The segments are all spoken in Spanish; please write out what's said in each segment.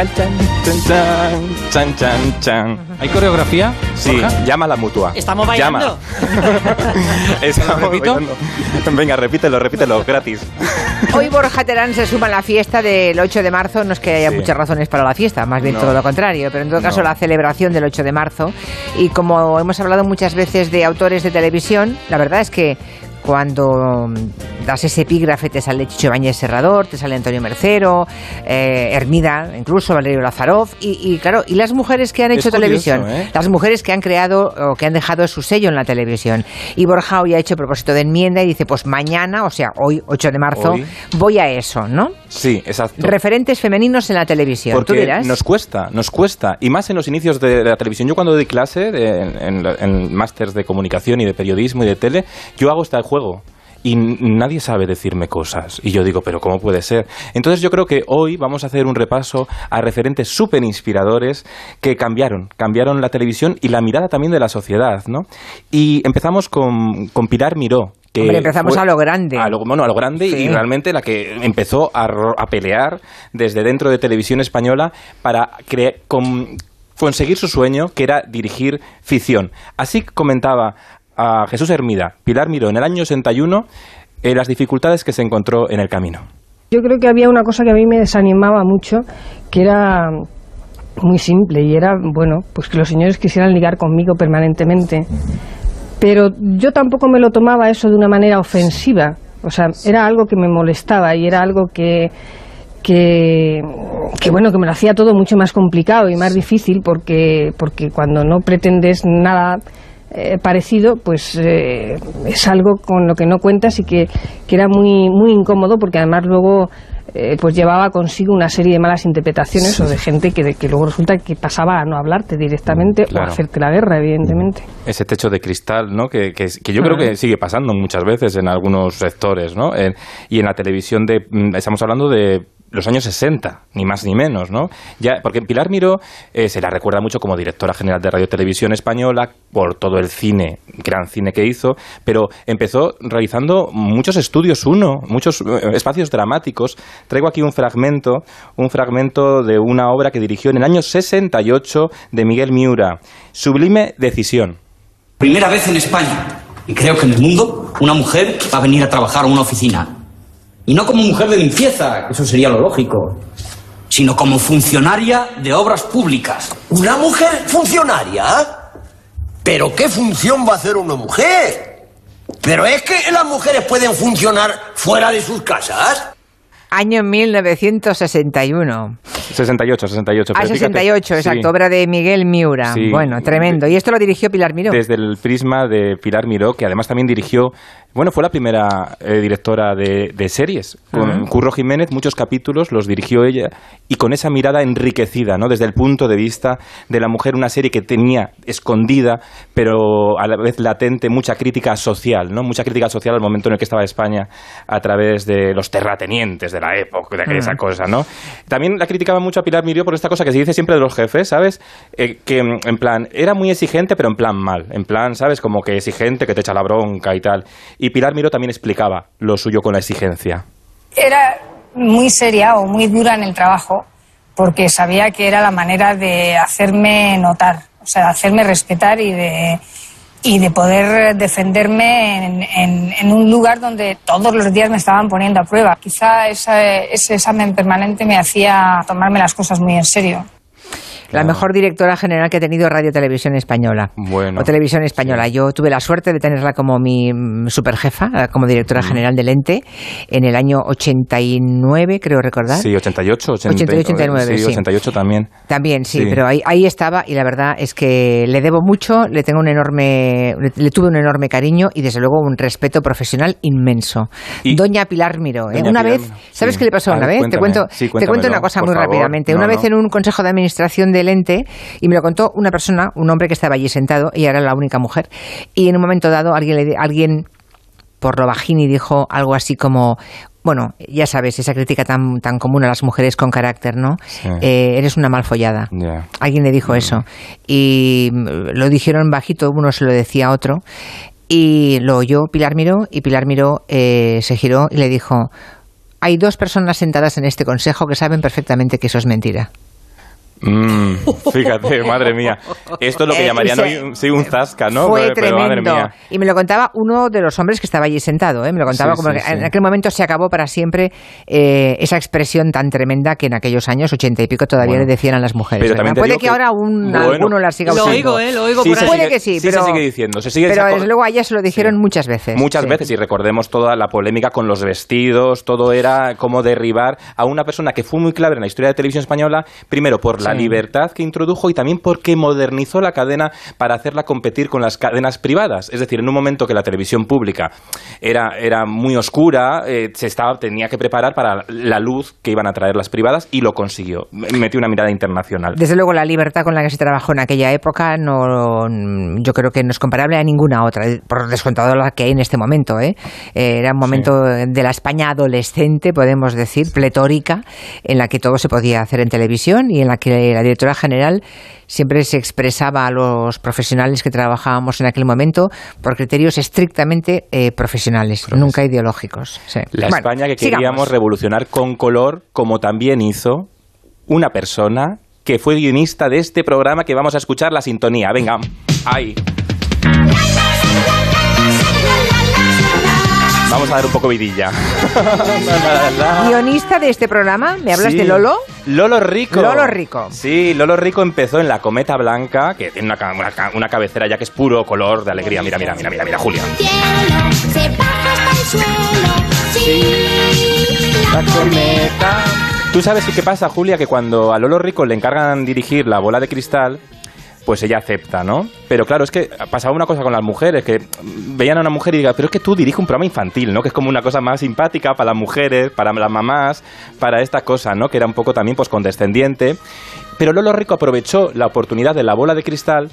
Chan, chan, chan, chan, chan, chan. ¿Hay coreografía? Sí, Borja? llama a la mutua. Estamos bailando. Llama. Estamos repito? bailando. Venga, repítelo, repítelo, gratis. Hoy Borja Terán se suma a la fiesta del 8 de marzo. No es que haya Sí. muchas razones para la fiesta, más bien No. todo lo contrario, pero en todo caso No. la celebración del 8 de marzo. Y como hemos hablado muchas veces de autores de televisión, la verdad es que cuando mm, das ese epígrafe te sale Chicho Bañez Serrador, te sale Antonio Mercero, eh, Hermida, incluso Valerio Lazarov, y, y claro, y las mujeres que han hecho curioso, televisión, ¿eh? las mujeres que han creado o que han dejado su sello en la televisión. Y Borja hoy ha hecho propósito de enmienda y dice, pues mañana, o sea, hoy, 8 de marzo, Hoy. voy a eso, ¿no? Sí, exacto. Referentes femeninos en la televisión. ¿Tú dirás? nos cuesta, nos cuesta. Y más en los inicios de la televisión. Yo cuando doy clase de- en, en, en másters de comunicación y de periodismo y de tele, yo hago este juego. Y nadie sabe decirme cosas. Y yo digo, pero ¿cómo puede ser? Entonces yo creo que hoy vamos a hacer un repaso a referentes súper inspiradores que cambiaron, cambiaron la televisión y la mirada también de la sociedad, ¿no? Y empezamos con, con Pilar Miró. Que Hombre, empezamos fue- a lo grande. A lo, bueno, a lo grande Sí. y realmente la que empezó a, pelear desde dentro de televisión española para con- conseguir su sueño, que era dirigir ficción. Así comentaba a Jesús Hermida, Pilar Miró, en el año 61, eh, las dificultades que se encontró en el camino. Yo creo que había una cosa que a mí me desanimaba mucho, que era muy simple y era, bueno, pues que los señores quisieran ligar conmigo permanentemente. Pero yo tampoco me lo tomaba eso de una manera ofensiva. O sea, era algo que me molestaba y era algo que, que, que, bueno, que me lo hacía todo mucho más complicado y más difícil porque, porque cuando no pretendes nada eh, parecido, pues eh, es algo con lo que no cuentas y que, que era muy, muy incómodo porque además luego eh, pues llevaba consigo una serie de malas interpretaciones o de gente que, que luego resulta que pasaba a no hablarte directamente o a hacerte la guerra, evidentemente. Ese techo de cristal, ¿no? Que, que, que yo creo que sigue pasando muchas veces en algunos sectores, ¿no? En- y en la televisión de... mm, Estamos hablando de los años 60, ni más ni menos, ¿no? Ya, porque Pilar Miró eh, se la recuerda mucho como directora general de Radio Televisión Española por todo el cine, gran cine que hizo, pero empezó realizando muchos estudios uno, muchos eh, espacios dramáticos. Traigo aquí un fragmento, un fragmento de una obra que dirigió en el año 68 de Miguel Miura, Sublime Decisión. Primera vez en España, y creo que en el mundo, una mujer va a venir a trabajar a una oficina. Y no como mujer de limpieza, eso sería lo lógico, sino como funcionaria de obras públicas. ¿Una mujer funcionaria? ¿Pero qué función va a hacer una mujer? ¿Pero es que las mujeres pueden funcionar fuera de sus casas? Año 1961. 68, 68. Ah, pero fíjate, 68, exacto, sí, obra de Miguel Miura. Sí. Bueno, tremendo. Y esto lo dirigió Pilar Miró. Desde el prisma de Pilar Miró, que además también dirigió, bueno, fue la primera eh, directora de, de series. Con Curro Jiménez, muchos capítulos los dirigió ella y con esa mirada enriquecida, ¿no? Desde el punto de vista de la mujer, una serie que tenía escondida, pero a la vez latente, mucha crítica social, ¿no? Mucha crítica social al momento en el que estaba España a través de los terratenientes de la época, de esa cosa, ¿no? También la criticaba mucho a Pilar Miró por esta cosa que se dice siempre de los jefes, ¿sabes? Eh, que mm, en plan, era muy exigente, pero en plan mal. En plan, ¿sabes? Como que exigente, que te echa la bronca y tal. Y Pilar Miró también explicaba lo suyo con la exigencia. Era muy seria o muy dura en el trabajo porque sabía que era la manera de hacerme notar, o sea, de hacerme respetar y de, y de poder defenderme en, un lugar donde todos los días me estaban poniendo a prueba. Quizá ese examen permanente me hacía tomarme las cosas muy en serio. La mejor directora general que ha tenido Radio Televisión Española. Bueno, o Televisión Española. Yo tuve la suerte de tenerla como mi mm, superjefa, eh, como directora general del ente, en el año 89, creo recordar. Sí, 88, 88, 89, sí, sí. 88 también. También, sí, Sí. pero ahí, ahí estaba y la verdad es que le debo mucho, le tengo un enorme, le, le tuve un enorme cariño y desde luego un respeto profesional inmenso. Y- Doña Pilar Miró, ¿eh? Doña una Pilar vez, ¿sabes qué le pasó A una ver, vez? Te cuéntame. cuento, Sí, te cuento una cosa muy favor. rápidamente. No, una no. vez en un consejo de administración del ente y me lo contó una persona, un hombre que estaba allí sentado, ella era la única mujer y en un momento dado alguien le, alguien por lo bajini dijo algo así como bueno, ya sabes, esa crítica tan, tan común a las mujeres con carácter, ¿no? Sí. Eh, eres una malfollada. Ya. Alguien le dijo eso. Y mm, lo dijeron bajito, uno se lo decía a otro. Y lo oyó Pilar Miró y Pilar Miró eh, se giró y le dijo, hay dos personas sentadas en este consejo que saben perfectamente que eso es mentira. Mm, fíjate, madre mía. Esto es lo que Eh, llamarían hoy sí, un zasca, ¿no? Fue Pero- pero, madre tremendo. mía. Y me lo contaba uno de los hombres que estaba allí sentado. ¿eh? Me lo contaba Sí, como sí, que en aquel momento se acabó para siempre eh, esa expresión tan tremenda que en aquellos años, ochenta y pico, todavía Bueno. le decían a las mujeres. Pero también Puede que, que- ahora aún bueno, alguno la siga Lo usando. oigo, ¿eh? Lo oigo Sí, por se ahí. Puede sigue- que sí, sí pero, se sigue diciendo. Se sigue pero desde luego a ella se lo dijeron muchas veces. Muchas Sí. veces, y recordemos toda la polémica con los vestidos, todo era como derribar a una persona que fue muy clave en la historia de televisión española, primero por la Sí. libertad que introdujo y también porque modernizó la cadena para hacerla competir con las cadenas privadas. Es decir, en un momento que la televisión pública era, era muy oscura, eh, se estaba, tenía que preparar para la luz que iban a traer las privadas y lo consiguió. Metió una mirada internacional. Desde luego la libertad con la que se trabajó en aquella época no, yo creo que no es comparable a ninguna otra, por descontado la que hay en este momento. ¿eh? Eh, era un momento de la España adolescente, podemos decir, pletórica, en la que todo se podía hacer en televisión y en la que la directora general siempre se expresaba a los profesionales que trabajábamos en aquel momento por criterios estrictamente eh, profesionales, nunca ideológicos. Sí. La Bueno, España que sigamos. queríamos revolucionar con color, como también hizo una persona que fue guionista de este programa que vamos a escuchar la sintonía. Venga, ahí. Vamos a dar un poco vidilla. Guionista de este programa, ¿me hablas Sí. de Lolo? Lolo Rico. Lolo Rico. Sí, Lolo Rico empezó en la Cometa Blanca, que tiene una, una ca- una cabecera ya que es puro color de alegría. Mira, mira, mira, mira, mira, Julia. cielo se baja hasta el suelo. Sí, la cometa. Tú sabes sí qué pasa, Julia, que cuando a Lolo Rico le encargan dirigir la bola de cristal, pues ella acepta, ¿no? Pero claro, es que pasaba una cosa con las mujeres, que veían a una mujer y digan, pero es que tú diriges un programa infantil, ¿no? Que es como una cosa más simpática para las mujeres, para las mamás, para esta cosa, ¿no? Que era un poco también pues condescendiente. Pero Lolo Rico aprovechó la oportunidad de la bola de cristal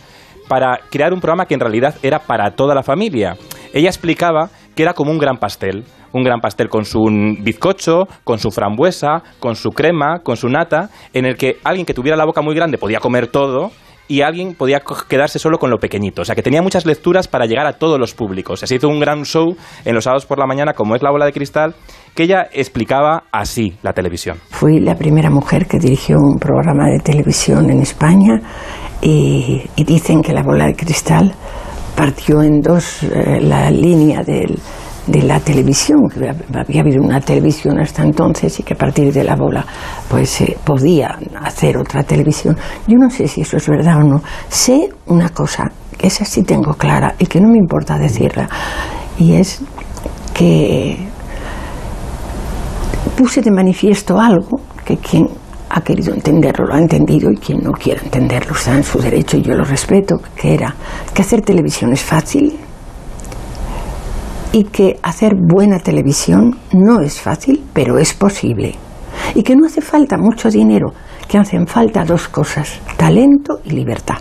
para crear un programa que en realidad era para toda la familia. Ella explicaba que era como un gran pastel, un gran pastel con su bizcocho, con su frambuesa, con su crema, con su nata, en el que alguien que tuviera la boca muy grande podía comer todo y alguien podía quedarse solo con lo pequeñito. O sea, que tenía muchas lecturas para llegar a todos los públicos. Se hizo un gran show en los sábados por la mañana, como es la bola de cristal, que ella explicaba así la televisión. Fui la primera mujer que dirigió un programa de televisión en España y, y dicen que la bola de cristal partió en dos eh, la línea del- de la televisión, que había habido una televisión hasta entonces y que a partir de la bola pues se podía hacer otra televisión. Yo no sé si eso es verdad o no. Sé una cosa, que esa sí tengo clara y que no me importa decirla, y es que puse de manifiesto algo que quien ha querido entenderlo lo ha entendido y quien no quiera entenderlo está en su derecho y yo lo respeto, que era que hacer televisión es fácil y que hacer buena televisión no es fácil, pero es posible. Y que no hace falta mucho dinero, que hacen falta dos cosas, talento y libertad.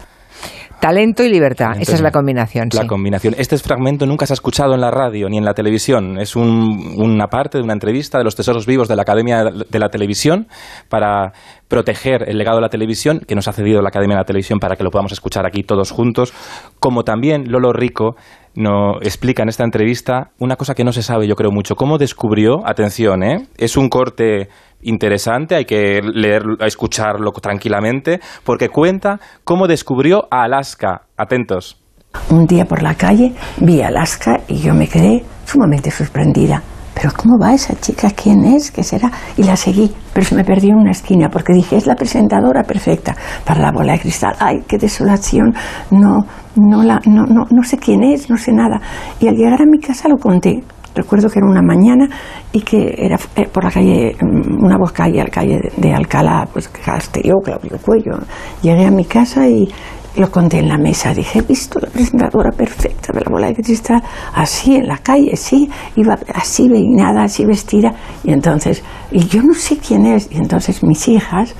Talento y libertad, esa es la combinación. La sí. combinación. Este fragmento nunca se ha escuchado en la radio ni en la televisión. Es un- una parte de una entrevista de los tesoros vivos de la Academia de la Televisión para proteger el legado de la televisión que nos ha cedido la Academia de la Televisión para que lo podamos escuchar aquí todos juntos. Como también Lolo Rico nos explica en esta entrevista una cosa que no se sabe, yo creo mucho. ¿Cómo descubrió? Atención, ¿eh? Es un corte interesante, hay que leer, escucharlo tranquilamente, porque cuenta cómo descubrió a Alaska. Atentos. Un día por la calle vi a Alaska y yo me quedé sumamente sorprendida. Pero ¿cómo va esa chica? ¿Quién es? ¿Qué será? Y la seguí, pero se me perdió en una esquina porque dije, es la presentadora perfecta para la bola de cristal. ¡Ay, qué desolación! No, no, la, no, no, no sé quién es, no sé nada. Y al llegar a mi casa lo conté. Recuerdo que era una mañana y que era eh, por la calle, mm, una voz calle, la calle de, Alcalá, pues Castelló, Claudio Cuello. Llegué a mi casa y lo conté en la mesa. Dije, he visto la presentadora perfecta de la bola de cristal, así en la calle, sí, iba así peinada, así vestida. Y entonces, y yo no sé quién es. Y entonces mis hijas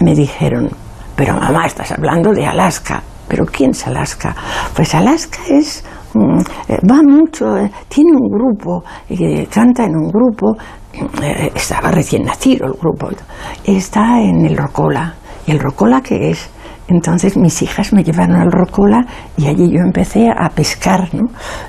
me dijeron, pero mamá, estás hablando de Alaska. ¿Pero quién es Alaska? Pues Alaska es mm, eh, va mucho, eh, tiene un grupo, canta en un grupo, eh, estaba recién nacido el grupo, está en el Rocola. ¿Y el Rocola qué es? Entonces mis hijas me llevaron al Rocola y allí yo empecé a pescar, ¿no?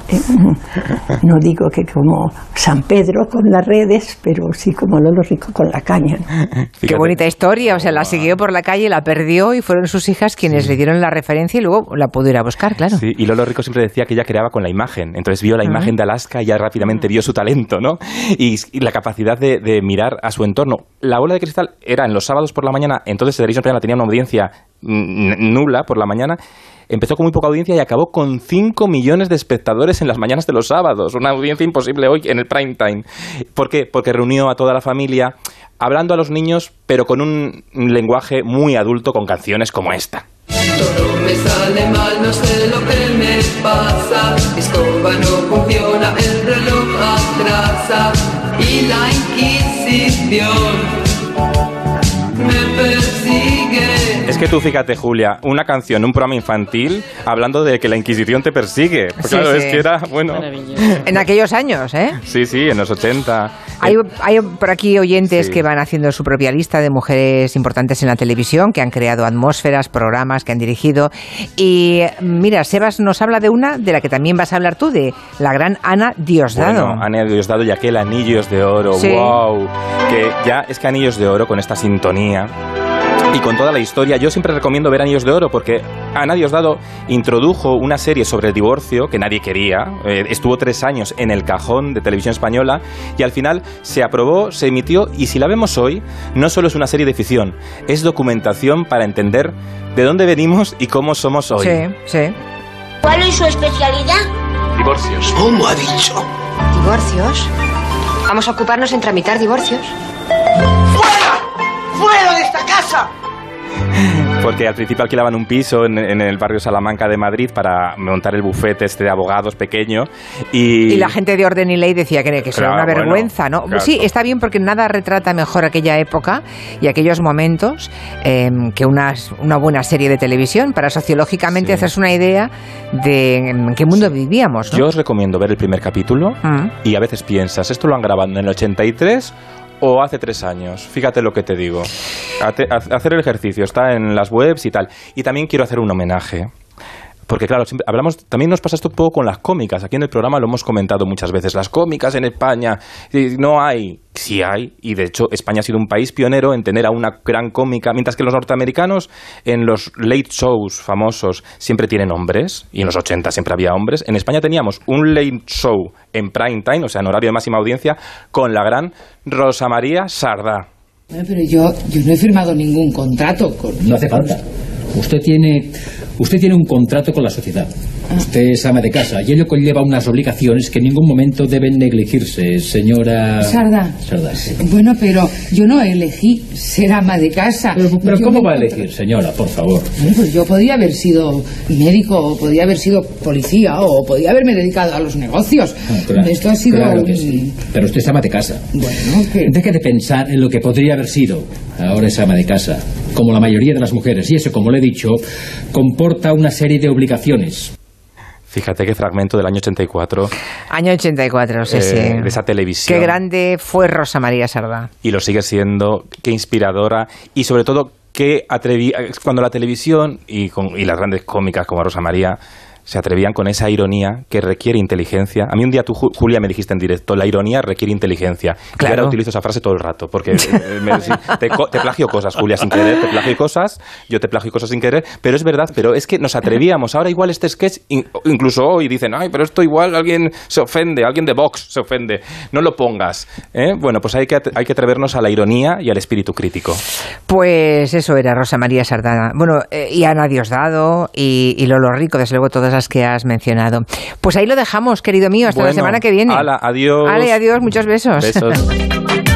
Eh, no digo que como San Pedro con las redes, pero sí como Lolo Rico con la caña. ¿no? Qué bonita historia, o sea, la siguió por la calle, la perdió y fueron sus hijas quienes le dieron la referencia y luego la pudo ir a buscar, claro. Sí, y Lolo Rico siempre decía que ella creaba con la imagen. Entonces vio la imagen de Alaska y ya rápidamente vio su talento, ¿no? Y, y la capacidad de, de mirar a su entorno. La bola de cristal era en los sábados por la mañana, entonces Televisión Española tenía una audiencia mm, nula por la mañana. Empezó con muy poca audiencia y acabó con 5 millones de espectadores en las mañanas de los sábados. Una audiencia imposible hoy en el prime time. ¿Por qué? Porque reunió a toda la familia, hablando a los niños, pero con un lenguaje muy adulto, con canciones como esta. Todo me sale mal, no sé lo que me pasa. No funciona, el reloj atrasa. Y la Inquisición que tú fíjate, Julia, una canción, un programa infantil, hablando de que la Inquisición te persigue. Pues Sí, claro, sí. es que era, bueno, En aquellos años, ¿eh? sí, sí, en los 80. Hay, hay por aquí oyentes Sí. que van haciendo su propia lista de mujeres importantes en la televisión, que han creado atmósferas, programas, que han dirigido. Y mira, Sebas nos habla de una de la que también vas a hablar tú, de la gran Ana Diosdado. Bueno, Ana Diosdado y aquel Anillos de Oro, Sí. wow. Que ya es que Anillos de Oro con esta sintonía y con toda la historia, yo siempre recomiendo ver Anillos de Oro porque Ana Diosdado introdujo una serie sobre el divorcio que nadie quería, eh, estuvo tres años en el cajón de televisión española y al final se aprobó, se emitió y si la vemos hoy, no solo es una serie de ficción, es documentación para entender de dónde venimos y cómo somos hoy. Sí, sí. ¿Cuál es su especialidad? Divorcios. ¿Cómo ha dicho? ¿Divorcios? Vamos a ocuparnos en tramitar divorcios. ¡Fuera! ¡Fuera de esta casa! Porque al principio alquilaban un piso en, en el barrio Salamanca de Madrid para montar el bufete este de abogados pequeño y, Y la gente de orden y ley decía que, que eso era Claro, una bueno, vergüenza, ¿no? claro. Sí, está bien porque nada retrata mejor aquella época y aquellos momentos eh, que una, una buena serie de televisión para sociológicamente Sí. hacerse una idea de en qué mundo vivíamos, ¿no? Yo os recomiendo ver el primer capítulo Mm. y a veces piensas, ¿esto lo han grabado en el 83 o hace tres años? Fíjate lo que te digo. Hacer el ejercicio, está en las webs y tal. Y también quiero hacer un homenaje. Porque claro, siempre hablamos, también nos pasa esto un poco con las cómicas. Aquí en el programa lo hemos comentado muchas veces. Las cómicas en España eh, no hay, sí hay. Y de hecho España ha sido un país pionero en tener a una gran cómica, mientras que los norteamericanos en los late shows famosos siempre tienen hombres y en los 80 siempre había hombres. En España teníamos un late show en prime time, o sea, en horario de máxima audiencia, con la gran Rosa María Sardá. Bueno, pero yo, yo no he firmado ningún contrato con... No hace falta. Usted tiene, usted tiene un contrato con la sociedad. Usted es ama de casa y ello conlleva unas obligaciones que en ningún momento deben negligirse, señora. Sarda. Sarda, sí. Bueno, pero yo no elegí ser ama de casa. Pero, ¿cómo va a elegir, señora, por favor? Bueno, pues yo podía haber sido médico, o podía haber sido policía, o podía haberme dedicado a los negocios. Ah, claro, Esto ha sido claro que sí. Pero usted es ama de casa. Bueno, que... Deje de pensar en lo que podría haber sido. Ahora es ama de casa, como la mayoría de las mujeres. Y eso, como le he dicho, comporta una serie de obligaciones. Fíjate qué fragmento del año 84 Año 84, sí, eh, sí. de esa televisión. Qué grande fue Rosa María Sardá. y lo sigue siendo, qué inspiradora y sobre todo qué atreví cuando la televisión y, con, y las grandes cómicas como Rosa María se atrevían con esa ironía que requiere inteligencia. A mí un día tú, Ju- Julia, me dijiste en directo, la ironía requiere inteligencia. Y Claro. ahora utilizo esa frase todo el rato, porque eh, me- te, plagio cosas, Julia, sin querer, te plagio cosas, yo te plagio cosas sin querer, pero es verdad, pero es que nos atrevíamos. Ahora igual este sketch, in- incluso hoy dicen, ay, pero esto igual alguien se ofende, alguien de Vox se ofende. No lo pongas. ¿eh? Bueno, pues hay que, hay que atrevernos a la ironía y al espíritu crítico. Pues eso era Rosa María Sardá. Bueno, eh, y Ana Diosdado y, y Lolo Rico, desde luego todas las que has mencionado. Pues ahí lo dejamos, querido mío, hasta la semana que viene. hala, adiós. Vale, adiós, muchos besos. Besos.